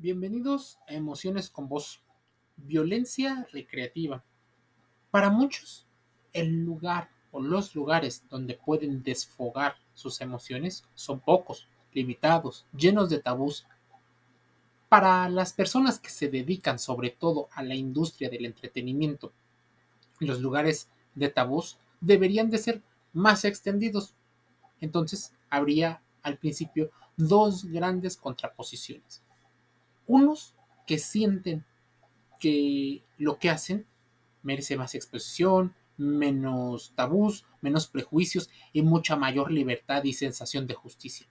Bienvenidos a Emociones con Voz. Violencia recreativa. Para muchos, el lugar o los lugares donde pueden desfogar sus emociones son pocos, limitados, llenos de tabús. Para las personas que se dedican sobre todo a la industria del entretenimiento, los lugares de tabús deberían de ser más extendidos. Entonces habría al principio dos grandes contraposiciones unos que sienten que lo que hacen merece más exposición, menos tabús, menos prejuicios y mucha mayor libertad y sensación de justicia.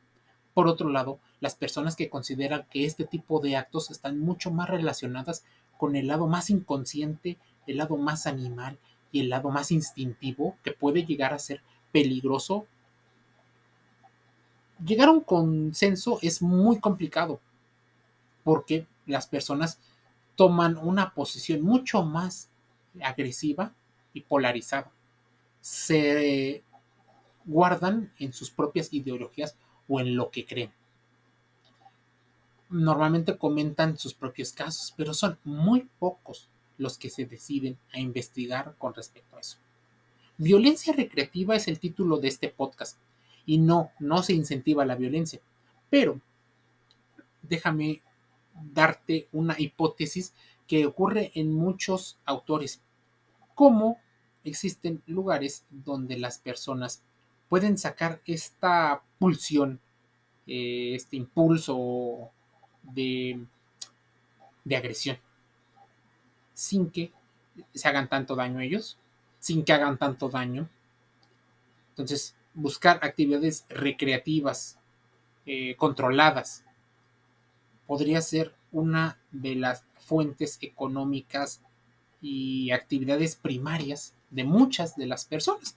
Por otro lado, las personas que consideran que este tipo de actos están mucho más relacionadas con el lado más inconsciente, el lado más animal y el lado más instintivo que puede llegar a ser peligroso. Llegar a un consenso es muy complicado porque las personas toman una posición mucho más agresiva y polarizada. Se guardan en sus propias ideologías o en lo que creen. Normalmente comentan sus propios casos, pero son muy pocos los que se deciden a investigar con respecto a eso. Violencia recreativa es el título de este podcast y no, no se incentiva la violencia, pero déjame darte una hipótesis que ocurre en muchos autores, cómo existen lugares donde las personas pueden sacar esta pulsión, eh, este impulso de, de agresión, sin que se hagan tanto daño ellos, sin que hagan tanto daño. Entonces, buscar actividades recreativas, eh, controladas, podría ser una de las fuentes económicas y actividades primarias de muchas de las personas.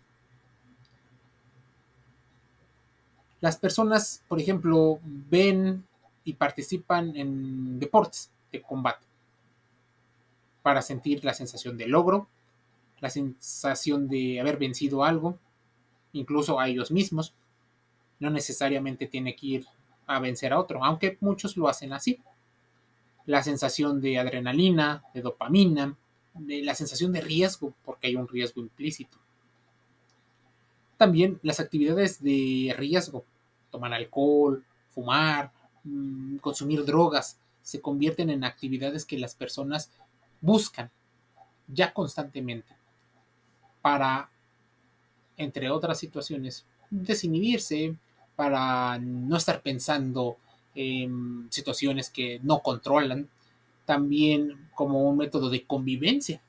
Las personas, por ejemplo, ven y participan en deportes de combate para sentir la sensación de logro, la sensación de haber vencido algo, incluso a ellos mismos. No necesariamente tiene que ir a vencer a otro, aunque muchos lo hacen así. La sensación de adrenalina, de dopamina, de la sensación de riesgo, porque hay un riesgo implícito. También las actividades de riesgo, tomar alcohol, fumar, mm, consumir drogas, se convierten en actividades que las personas buscan ya constantemente para, entre otras situaciones, desinhibirse, para no estar pensando en situaciones que no controlan, también como un método de convivencia,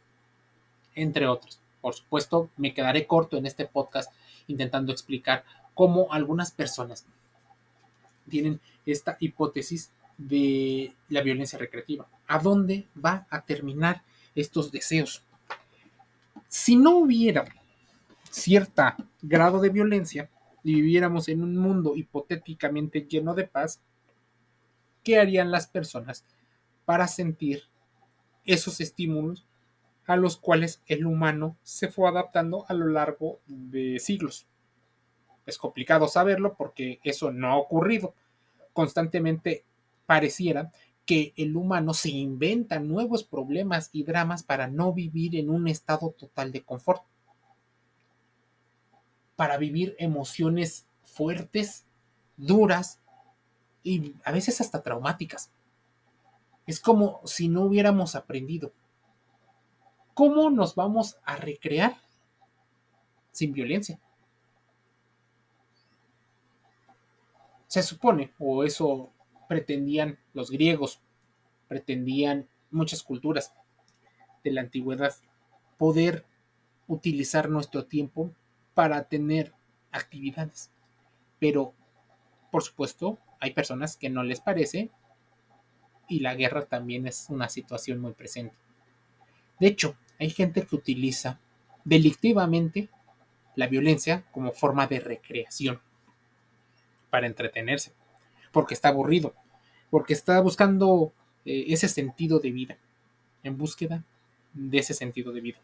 entre otros. Por supuesto, me quedaré corto en este podcast intentando explicar cómo algunas personas tienen esta hipótesis de la violencia recreativa. ¿A dónde va a terminar estos deseos? Si no hubiera cierta grado de violencia, viviéramos en un mundo hipotéticamente lleno de paz, ¿qué harían las personas para sentir esos estímulos a los cuales el humano se fue adaptando a lo largo de siglos? Es complicado saberlo porque eso no ha ocurrido. Constantemente pareciera que el humano se inventa nuevos problemas y dramas para no vivir en un estado total de confort para vivir emociones fuertes, duras y a veces hasta traumáticas. Es como si no hubiéramos aprendido. ¿Cómo nos vamos a recrear sin violencia? Se supone, o eso pretendían los griegos, pretendían muchas culturas de la antigüedad, poder utilizar nuestro tiempo para tener actividades. Pero, por supuesto, hay personas que no les parece y la guerra también es una situación muy presente. De hecho, hay gente que utiliza delictivamente la violencia como forma de recreación para entretenerse, porque está aburrido, porque está buscando eh, ese sentido de vida, en búsqueda de ese sentido de vida.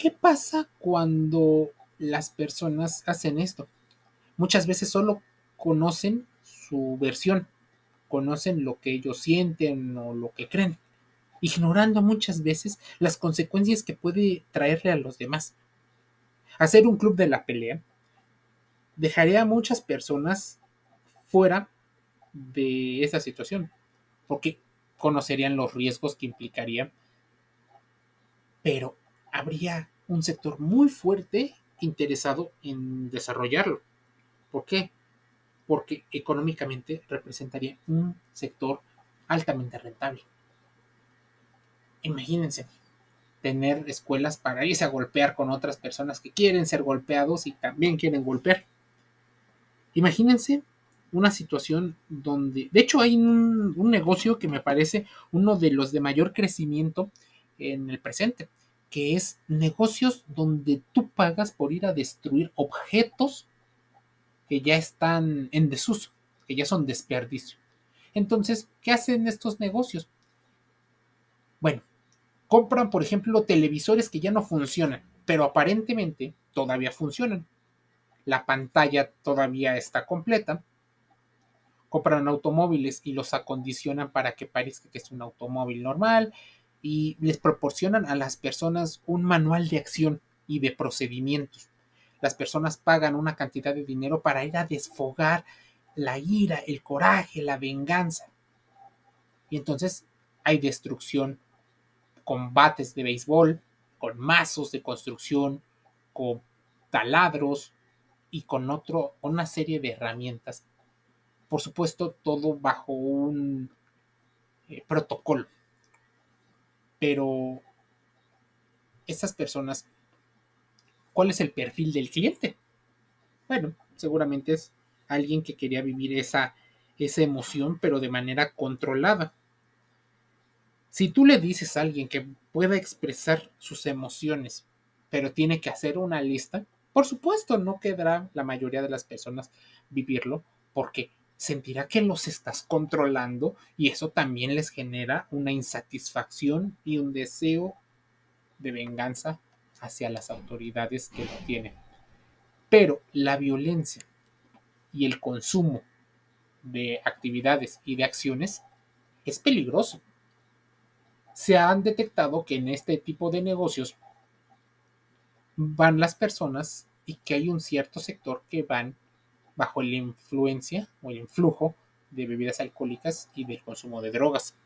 ¿Qué pasa cuando las personas hacen esto? Muchas veces solo conocen su versión, conocen lo que ellos sienten o lo que creen, ignorando muchas veces las consecuencias que puede traerle a los demás. Hacer un club de la pelea dejaría a muchas personas fuera de esa situación, porque conocerían los riesgos que implicaría, pero habría un sector muy fuerte interesado en desarrollarlo. ¿Por qué? Porque económicamente representaría un sector altamente rentable. Imagínense tener escuelas para irse a golpear con otras personas que quieren ser golpeados y también quieren golpear. Imagínense una situación donde, de hecho hay un, un, negocio que me parece uno de los de mayor crecimiento en el presente, que es negocios donde tú pagas por ir a destruir objetos que ya están en desuso, que ya son desperdicio. Entonces, ¿qué hacen estos negocios? Bueno, compran, por ejemplo, televisores que ya no funcionan, pero aparentemente todavía funcionan. La pantalla todavía está completa. Compran automóviles y los acondicionan para que parezca que es un automóvil normal y les proporcionan a las personas un manual de acción y de procedimientos las personas pagan una cantidad de dinero para ir a desfogar la ira, el coraje, la venganza. Y entonces hay destrucción, combates de béisbol, con mazos de construcción, con taladros y con otro, una serie de herramientas. Por supuesto, todo bajo un eh, protocolo. Pero estas personas ¿Cuál es el perfil del cliente? Bueno, seguramente es alguien que quería vivir esa, esa emoción, pero de manera controlada. Si tú le dices a alguien que pueda expresar sus emociones, pero tiene que hacer una lista, por supuesto no quedará la mayoría de las personas vivirlo, porque sentirá que los estás controlando y eso también les genera una insatisfacción y un deseo de venganza hacia las autoridades que lo tienen. Pero la violencia y el consumo de actividades y de acciones es peligroso. Se han detectado que en este tipo de negocios van las personas y que hay un cierto sector que van bajo la influencia o el influjo de bebidas alcohólicas y del consumo de drogas.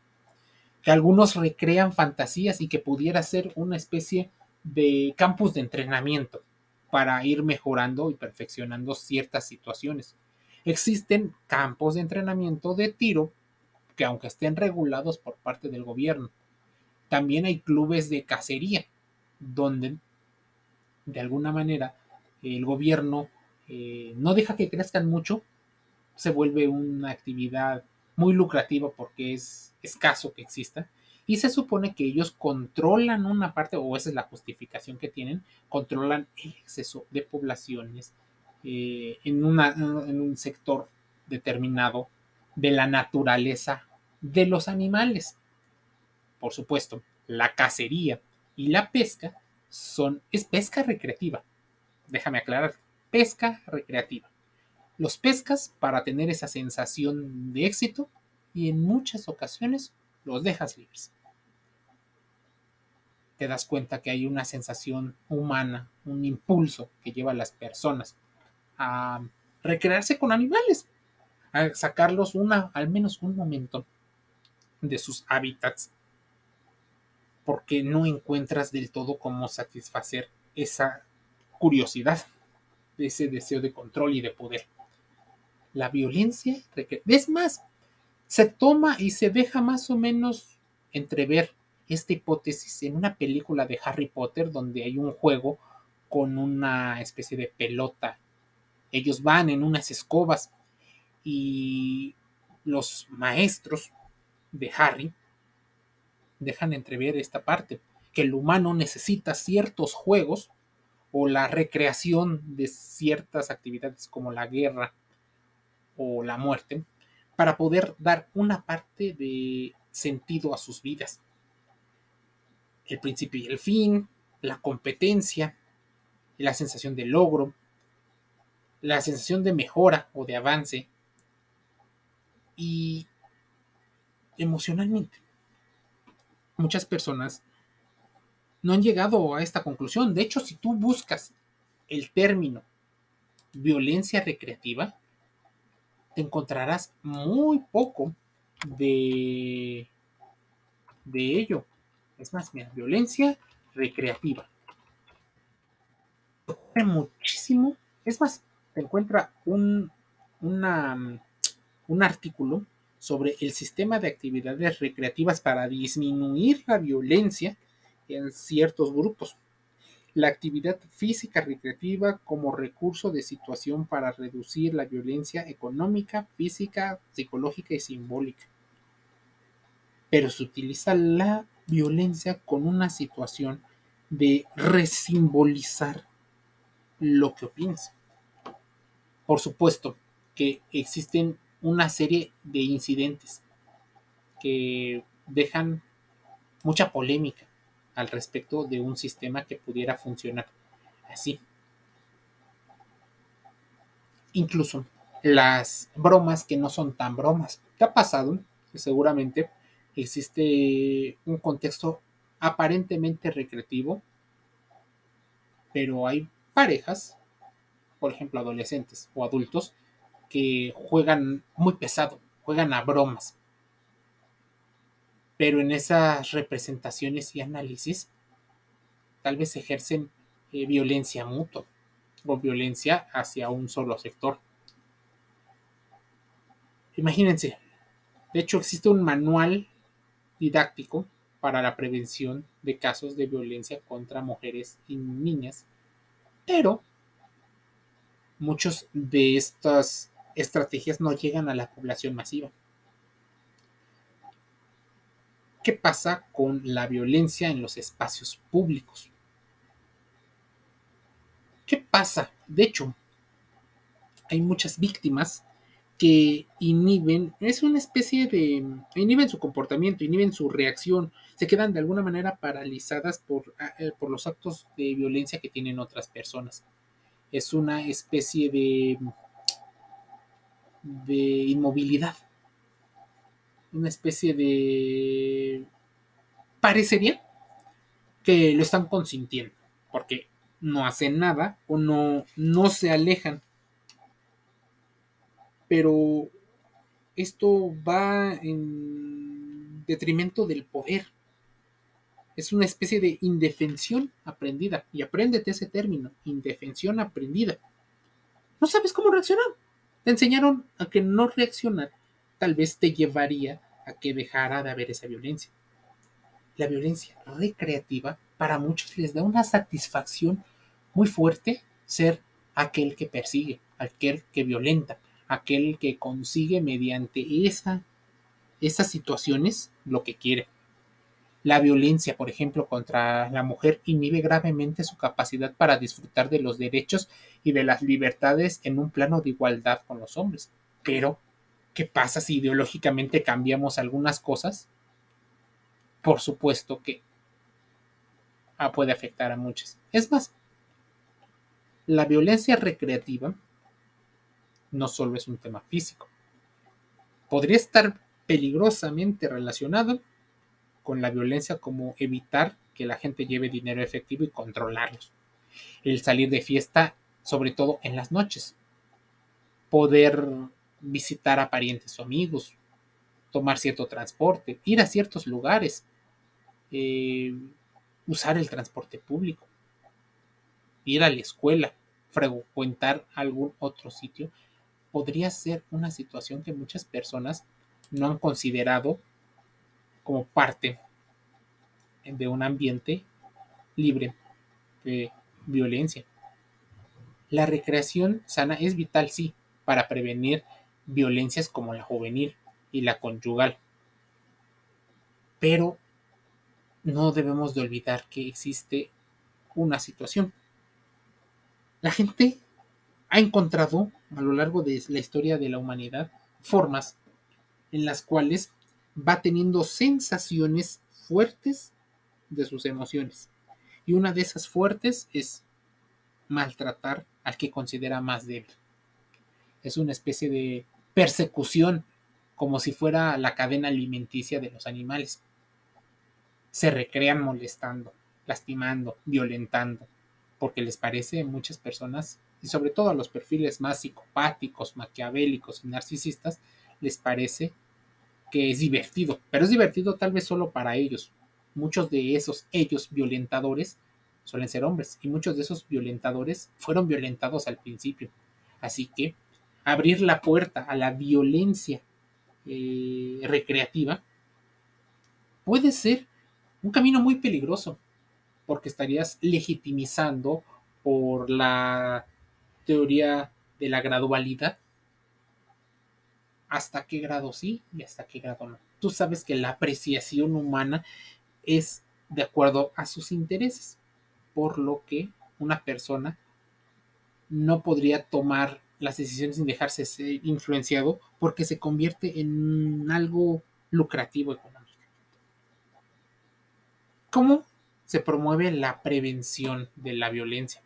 Que algunos recrean fantasías y que pudiera ser una especie de campus de entrenamiento para ir mejorando y perfeccionando ciertas situaciones. Existen campos de entrenamiento de tiro que aunque estén regulados por parte del gobierno, también hay clubes de cacería donde de alguna manera el gobierno eh, no deja que crezcan mucho, se vuelve una actividad muy lucrativa porque es escaso que exista y se supone que ellos controlan una parte, o esa es la justificación que tienen, controlan el exceso de poblaciones eh, en, en un sector determinado de la naturaleza de los animales. Por supuesto, la cacería y la pesca son, es pesca recreativa. Déjame aclarar, pesca recreativa. Los pescas para tener esa sensación de éxito y en muchas ocasiones los dejas libres te das cuenta que hay una sensación humana, un impulso que lleva a las personas a recrearse con animales, a sacarlos una, al menos un momento de sus hábitats, porque no encuentras del todo cómo satisfacer esa curiosidad, ese deseo de control y de poder. La violencia, es más, se toma y se deja más o menos entrever esta hipótesis en una película de Harry Potter donde hay un juego con una especie de pelota. Ellos van en unas escobas y los maestros de Harry dejan entrever esta parte, que el humano necesita ciertos juegos o la recreación de ciertas actividades como la guerra o la muerte para poder dar una parte de sentido a sus vidas el principio y el fin, la competencia, la sensación de logro, la sensación de mejora o de avance. Y emocionalmente. Muchas personas no han llegado a esta conclusión. De hecho, si tú buscas el término violencia recreativa, te encontrarás muy poco de, de ello. Es más, mira, violencia recreativa. Muchísimo. Es más, te encuentra un, un artículo sobre el sistema de actividades recreativas para disminuir la violencia en ciertos grupos. La actividad física recreativa como recurso de situación para reducir la violencia económica, física, psicológica y simbólica. Pero se utiliza la violencia con una situación de resimbolizar lo que opinas. Por supuesto que existen una serie de incidentes que dejan mucha polémica al respecto de un sistema que pudiera funcionar así. Incluso las bromas que no son tan bromas. ¿Qué ha pasado? seguramente existe un contexto aparentemente recreativo, pero hay parejas, por ejemplo adolescentes o adultos, que juegan muy pesado, juegan a bromas. Pero en esas representaciones y análisis, tal vez ejercen eh, violencia mutua o violencia hacia un solo sector. Imagínense, de hecho existe un manual didáctico para la prevención de casos de violencia contra mujeres y niñas, pero muchos de estas estrategias no llegan a la población masiva. ¿Qué pasa con la violencia en los espacios públicos? ¿Qué pasa? De hecho, hay muchas víctimas que inhiben, es una especie de, inhiben su comportamiento, inhiben su reacción, se quedan de alguna manera paralizadas por, eh, por los actos de violencia que tienen otras personas. Es una especie de de inmovilidad. Una especie de... Parecería que lo están consintiendo, porque no hacen nada o no, no se alejan. Pero esto va en detrimento del poder. Es una especie de indefensión aprendida. Y apréndete ese término, indefensión aprendida. No sabes cómo reaccionar. Te enseñaron a que no reaccionar tal vez te llevaría a que dejara de haber esa violencia. La violencia recreativa para muchos les da una satisfacción muy fuerte ser aquel que persigue, aquel que violenta, aquel que consigue mediante esa, esas situaciones lo que quiere. La violencia, por ejemplo, contra la mujer inhibe gravemente su capacidad para disfrutar de los derechos y de las libertades en un plano de igualdad con los hombres. Pero, ¿qué pasa si ideológicamente cambiamos algunas cosas? Por supuesto que ah, puede afectar a muchas. Es más, la violencia recreativa no solo es un tema físico. Podría estar peligrosamente relacionada con la violencia como evitar que la gente lleve dinero efectivo y controlarlos. El salir de fiesta, sobre todo en las noches. Poder visitar a parientes o amigos, tomar cierto transporte, ir a ciertos lugares, eh, usar el transporte público, ir a la escuela, frecuentar algún otro sitio, podría ser una situación que muchas personas no han considerado como parte de un ambiente libre de violencia. La recreación sana es vital, sí, para prevenir violencias como la juvenil y la conyugal. Pero no debemos de olvidar que existe una situación. La gente ha encontrado a lo largo de la historia de la humanidad formas en las cuales va teniendo sensaciones fuertes de sus emociones. Y una de esas fuertes es maltratar al que considera más débil. Es una especie de persecución como si fuera la cadena alimenticia de los animales. Se recrean molestando, lastimando, violentando, porque les parece a muchas personas, y sobre todo a los perfiles más psicopáticos, maquiavélicos y narcisistas, les parece que es divertido, pero es divertido tal vez solo para ellos. Muchos de esos ellos violentadores suelen ser hombres y muchos de esos violentadores fueron violentados al principio. Así que abrir la puerta a la violencia eh, recreativa puede ser un camino muy peligroso porque estarías legitimizando por la teoría de la gradualidad hasta qué grado sí y hasta qué grado no. Tú sabes que la apreciación humana es de acuerdo a sus intereses, por lo que una persona no podría tomar las decisiones sin dejarse influenciado porque se convierte en algo lucrativo económico. ¿Cómo se promueve la prevención de la violencia?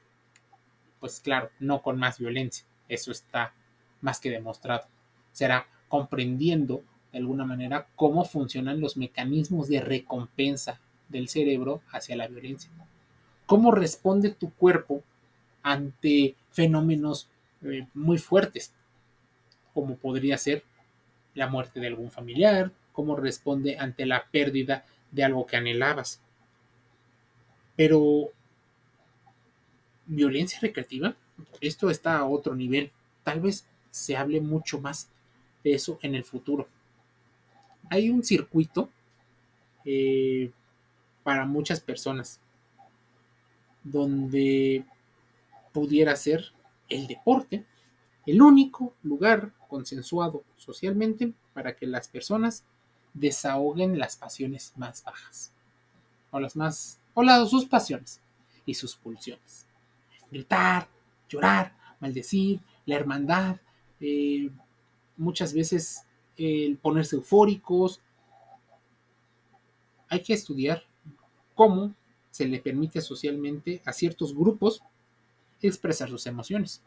Pues claro, no con más violencia, eso está más que demostrado. Será comprendiendo de alguna manera cómo funcionan los mecanismos de recompensa del cerebro hacia la violencia. Cómo responde tu cuerpo ante fenómenos eh, muy fuertes, como podría ser la muerte de algún familiar, cómo responde ante la pérdida de algo que anhelabas. Pero, violencia recreativa, esto está a otro nivel. Tal vez se hable mucho más de eso en el futuro. Hay un circuito eh, para muchas personas donde pudiera ser el deporte el único lugar consensuado socialmente para que las personas desahoguen las pasiones más bajas o las más o sus pasiones y sus pulsiones. Gritar, llorar, maldecir, la hermandad, eh, muchas veces el ponerse eufóricos. Hay que estudiar cómo se le permite socialmente a ciertos grupos expresar sus emociones.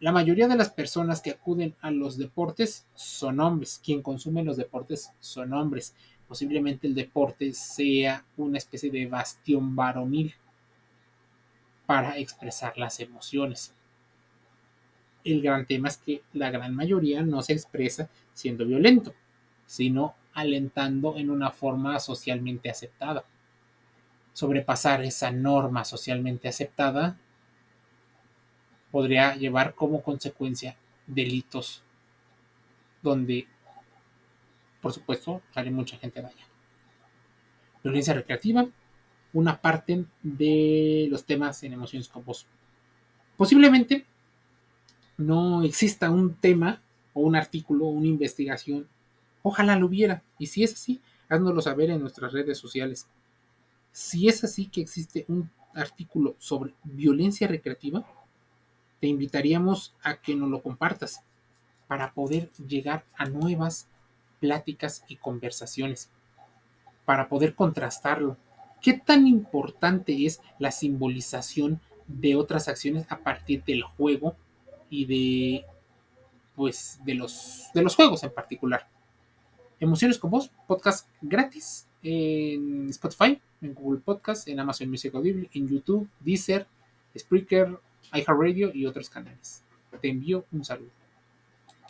La mayoría de las personas que acuden a los deportes son hombres. Quien consume los deportes son hombres. Posiblemente el deporte sea una especie de bastión varonil para expresar las emociones. El gran tema es que la gran mayoría no se expresa siendo violento, sino alentando en una forma socialmente aceptada sobrepasar esa norma socialmente aceptada podría llevar como consecuencia delitos donde, por supuesto, sale mucha gente dañada. Violencia recreativa, una parte de los temas en emociones con. Posiblemente no exista un tema o un artículo o una investigación. Ojalá lo hubiera. Y si es así, háznoslo saber en nuestras redes sociales. Si es así que existe un artículo sobre violencia recreativa, te invitaríamos a que nos lo compartas para poder llegar a nuevas pláticas y conversaciones, para poder contrastarlo. ¿Qué tan importante es la simbolización de otras acciones a partir del juego y de pues de los de los juegos en particular? Emociones con vos, podcast gratis en Spotify, en Google Podcast, en Amazon Music Audible, en YouTube, Deezer, Spreaker, iHeartRadio y otros canales. Te envío un saludo.